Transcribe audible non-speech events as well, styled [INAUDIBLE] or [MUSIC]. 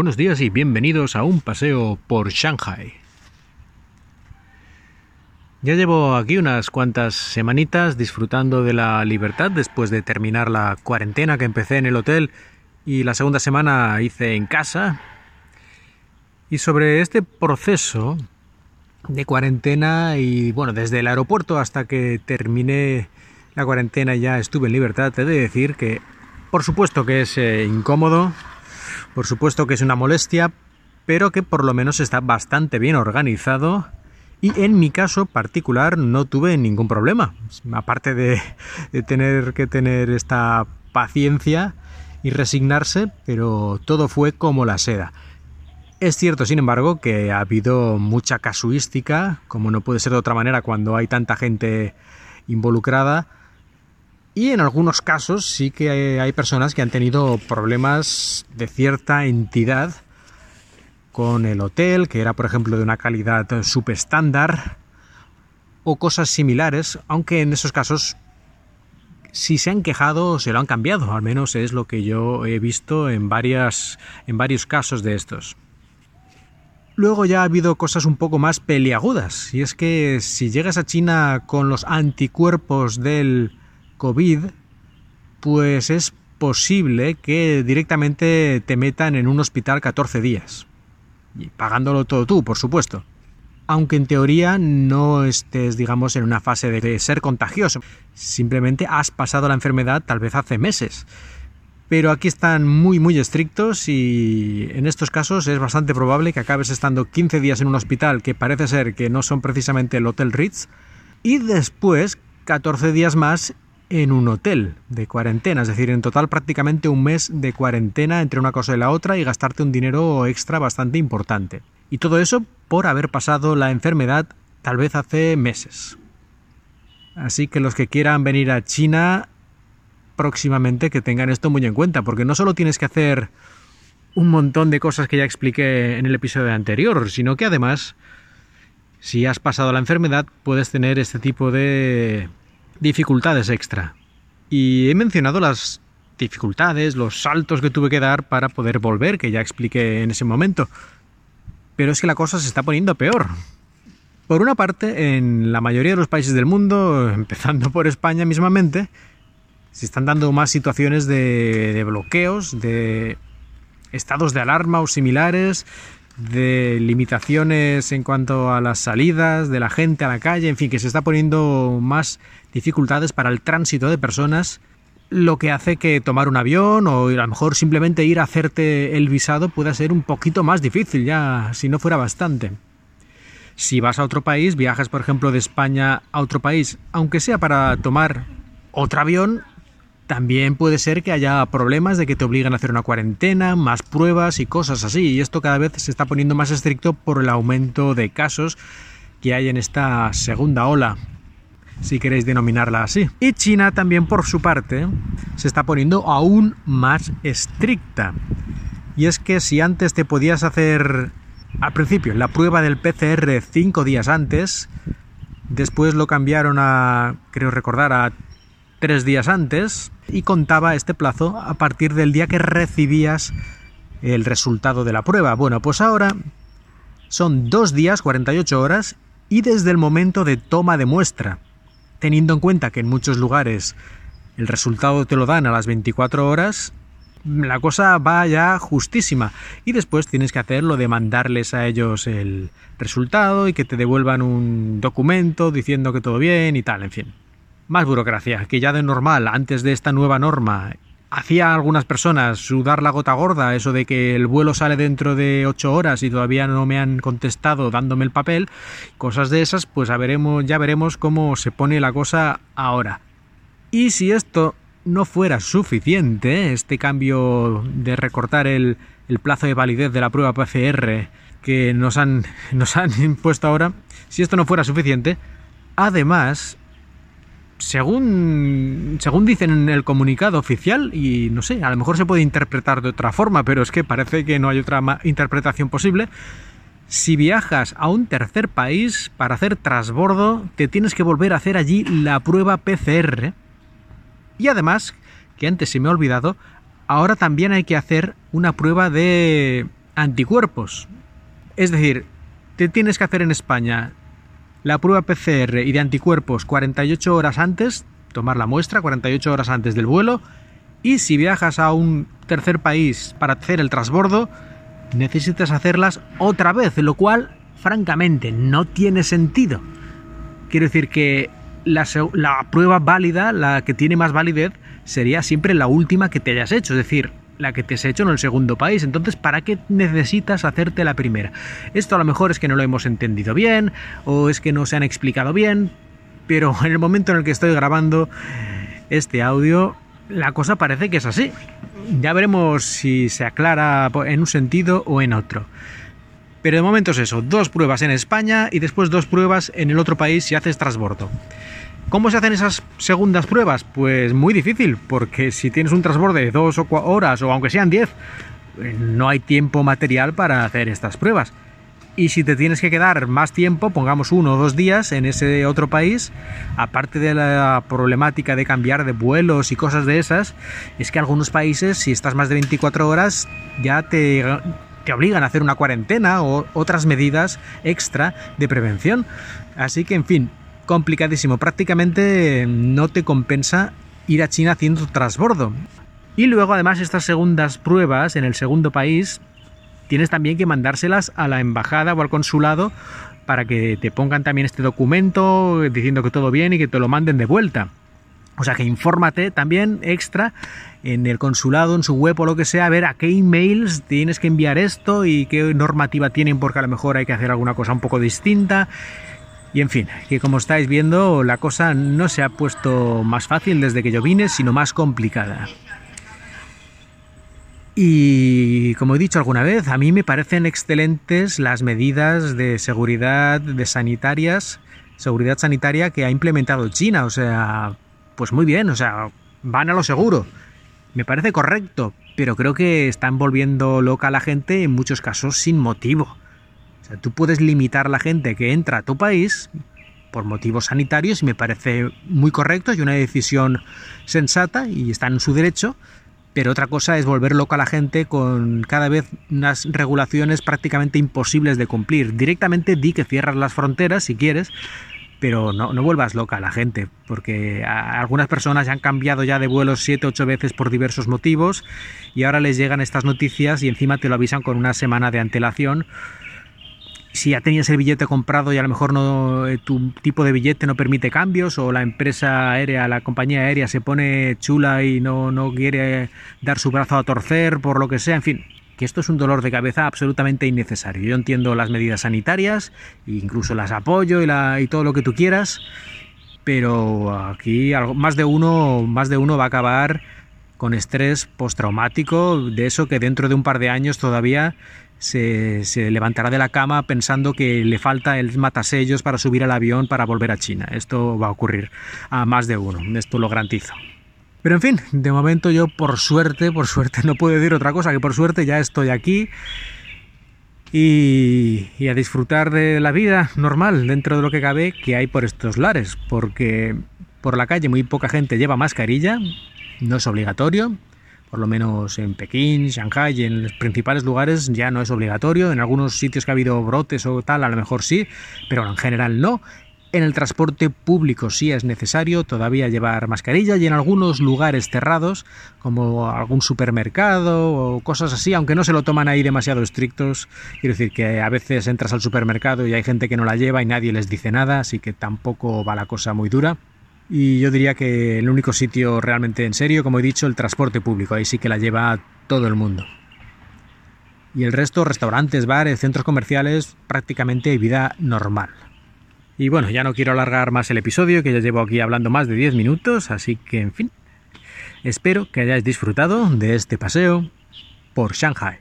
Buenos días y bienvenidos a un paseo por Shanghai. Ya llevo aquí unas cuantas semanitas disfrutando de la libertad después de terminar la cuarentena que empecé en el hotel y la segunda semana hice en casa. Y sobre este proceso de cuarentena y bueno, desde el aeropuerto hasta que terminé la cuarentena ya estuve en libertad, te he de decir que por supuesto que es eh, incómodo, por supuesto que es una molestia, pero que por lo menos está bastante bien organizado y en mi caso particular no tuve ningún problema. Aparte de, tener que tener esta paciencia y resignarse, pero todo fue como la seda. Es cierto, sin embargo, que ha habido mucha casuística, como no puede ser de otra manera cuando hay tanta gente involucrada, y en algunos casos sí que hay personas que han tenido problemas de cierta entidad con el hotel, que era por ejemplo de una calidad subestándar, o cosas similares, aunque en esos casos si se han quejado se lo han cambiado, al menos es lo que yo he visto en, varias, en varios casos de estos. Luego ya ha habido cosas un poco más peliagudas, y es que si llegas a China con los anticuerpos del COVID, pues es posible que directamente te metan en un hospital 14 días. Y pagándolo todo tú, por supuesto. Aunque en teoría no estés, digamos, en una fase de ser contagioso. Simplemente has pasado la enfermedad tal vez hace meses. Pero aquí están muy, muy estrictos y en estos casos es bastante probable que acabes estando 15 días en un hospital que parece ser que no son precisamente el Hotel Ritz y después 14 días más en un hotel de cuarentena, es decir, en total prácticamente un mes de cuarentena entre una cosa y la otra y gastarte un dinero extra bastante importante. Y todo eso por haber pasado la enfermedad tal vez hace meses. Así que los que quieran venir a China próximamente que tengan esto muy en cuenta, porque no solo tienes que hacer un montón de cosas que ya expliqué en el episodio anterior, sino que además, si has pasado la enfermedad, puedes tener este tipo de dificultades extra. Y he mencionado las dificultades, los saltos que tuve que dar para poder volver, que ya expliqué en ese momento. Pero es que la cosa se está poniendo peor. Por una parte, en la mayoría de los países del mundo, [LAUGHS] empezando por España mismamente, se están dando más situaciones de, de bloqueos, de estados de alarma o similares, de limitaciones en cuanto a las salidas de la gente a la calle, en fin, que se está poniendo más dificultades para el tránsito de personas, lo que hace que tomar un avión o a lo mejor simplemente ir a hacerte el visado pueda ser un poquito más difícil ya, si no fuera bastante. Si vas a otro país, viajas por ejemplo de España a otro país, aunque sea para tomar otro avión, también puede ser que haya problemas de que te obligan a hacer una cuarentena, más pruebas y cosas así. Y esto cada vez se está poniendo más estricto por el aumento de casos que hay en esta segunda ola, si queréis denominarla así. Y China también por su parte se está poniendo aún más estricta. Y es que si antes te podías hacer al principio la prueba del PCR cinco días antes, después lo cambiaron a, creo recordar, a tres días antes y contaba este plazo a partir del día que recibías el resultado de la prueba. Bueno, pues ahora son dos días, 48 horas y desde el momento de toma de muestra, teniendo en cuenta que en muchos lugares el resultado te lo dan a las 24 horas, la cosa va ya justísima. Y después tienes que hacer lo de mandarles a ellos el resultado y que te devuelvan un documento diciendo que todo bien y tal, en fin más burocracia, que ya de normal, antes de esta nueva norma, hacía a algunas personas sudar la gota gorda, eso de que el vuelo sale dentro de ocho horas y todavía no me han contestado dándome el papel, cosas de esas, pues ya veremos, cómo se pone la cosa ahora. Y si esto no fuera suficiente, este cambio de recortar el, el plazo de validez de la prueba PCR que nos han, [LAUGHS] nos han impuesto ahora, si esto no fuera suficiente, además según, según dicen en el comunicado oficial, y no sé, a lo mejor se puede interpretar de otra forma, pero es que parece que no hay otra interpretación posible. Si viajas a un tercer país para hacer trasbordo, te tienes que volver a hacer allí la prueba PCR. Y además, que antes se me ha olvidado, ahora también hay que hacer una prueba de anticuerpos. Es decir, te tienes que hacer en España la prueba PCR y de anticuerpos 48 horas antes, tomar la muestra 48 horas antes del vuelo, y si viajas a un tercer país para hacer el transbordo, necesitas hacerlas otra vez, lo cual, francamente, no tiene sentido. Quiero decir que la, la, prueba válida, la que tiene más validez, sería siempre la última que te hayas hecho, es decir, la que te has hecho en el segundo país. Entonces, ¿para qué necesitas hacerte la primera? Esto a lo mejor es que no lo hemos entendido bien, o es que no se han explicado bien, pero [LAUGHS] en el momento en el que estoy grabando este audio, la cosa parece que es así. Ya veremos si se aclara en un sentido o en otro. Pero de momento es eso, dos pruebas en España y después dos pruebas en el otro país si haces transbordo. ¿Cómo se hacen esas segundas pruebas? Pues muy difícil, porque si tienes un transborde de dos horas o aunque sean diez, eh, no hay tiempo material para hacer estas pruebas. Y si te tienes que quedar más tiempo, pongamos uno o dos días en ese otro país, aparte de la problemática de cambiar de vuelos y cosas de esas, es que algunos países, si estás más de 24 horas, ya te, te obligan a hacer una cuarentena o otras medidas extra de prevención. Así que, en fin, complicadísimo. Prácticamente no te compensa ir a China haciendo transbordo. Y luego, además, estas segundas pruebas en el segundo país tienes también que mandárselas a la embajada o al consulado para que te pongan también este documento diciendo que todo bien y que te lo manden de vuelta. O sea que infórmate también extra en el consulado, en su web o lo que sea, a ver a qué emails tienes que enviar esto y qué normativa tienen porque a lo mejor hay que hacer alguna cosa un poco distinta. Y en fin, que como estáis viendo la cosa no se ha puesto más fácil desde que yo vine, sino más complicada. Y como he dicho alguna vez, a mí me parecen excelentes las medidas de seguridad de sanitarias, seguridad sanitaria que ha implementado China. O sea, pues muy bien, o sea, van a lo seguro. Me parece correcto, pero creo que están volviendo loca a la gente en muchos casos sin motivo. Tú puedes limitar la gente que entra a tu país por motivos sanitarios y me parece muy correcto y una decisión sensata y está en su derecho, pero otra cosa es volver loca a la gente con cada vez unas regulaciones prácticamente imposibles de cumplir. Directamente di que cierras las fronteras si quieres, pero no, no vuelvas loca a la gente, porque algunas personas ya han cambiado ya de vuelos 7, 8 veces por diversos motivos y ahora les llegan estas noticias y encima te lo avisan con una semana de antelación si ya tenías el billete comprado y a lo mejor no eh, tu tipo de billete no permite cambios o la empresa aérea, la compañía aérea se pone chula y no, no quiere dar su brazo a torcer por lo que sea, en fin, que esto es un dolor de cabeza absolutamente innecesario. Yo entiendo las medidas sanitarias, incluso las apoyo y, la, y todo lo que tú quieras, pero aquí más de uno, más de uno va a acabar con estrés postraumático, de eso que dentro de un par de años todavía se, levantará de la cama pensando que le falta el matasellos para subir al avión para volver a China. Esto va a ocurrir a más de uno, esto lo garantizo. Pero en fin, de momento yo por suerte, por suerte [LAUGHS] no puedo decir otra cosa que por suerte ya estoy aquí y, a disfrutar de la vida normal dentro de lo que cabe que hay por estos lares, porque por la calle muy poca gente lleva mascarilla, no es obligatorio, por lo menos en Pekín, Shanghai y en los principales lugares ya no es obligatorio. En algunos sitios que ha habido brotes o tal, a lo mejor sí, pero en general no. En el transporte público sí es necesario todavía llevar mascarilla y en algunos lugares cerrados, como algún supermercado o cosas así, aunque no se lo toman ahí demasiado estrictos, quiero decir que a veces entras al supermercado y hay gente que no la lleva y nadie les dice nada, así que tampoco va la cosa muy dura. Y yo diría que el único sitio realmente en serio, como he dicho, el transporte público. Ahí sí que la lleva todo el mundo. Y el resto, restaurantes, bares, centros comerciales, prácticamente vida normal. Y bueno, ya no quiero alargar más el episodio, que ya llevo aquí hablando más de 10 minutos, así que en fin, espero que hayáis disfrutado de este paseo por Shanghai.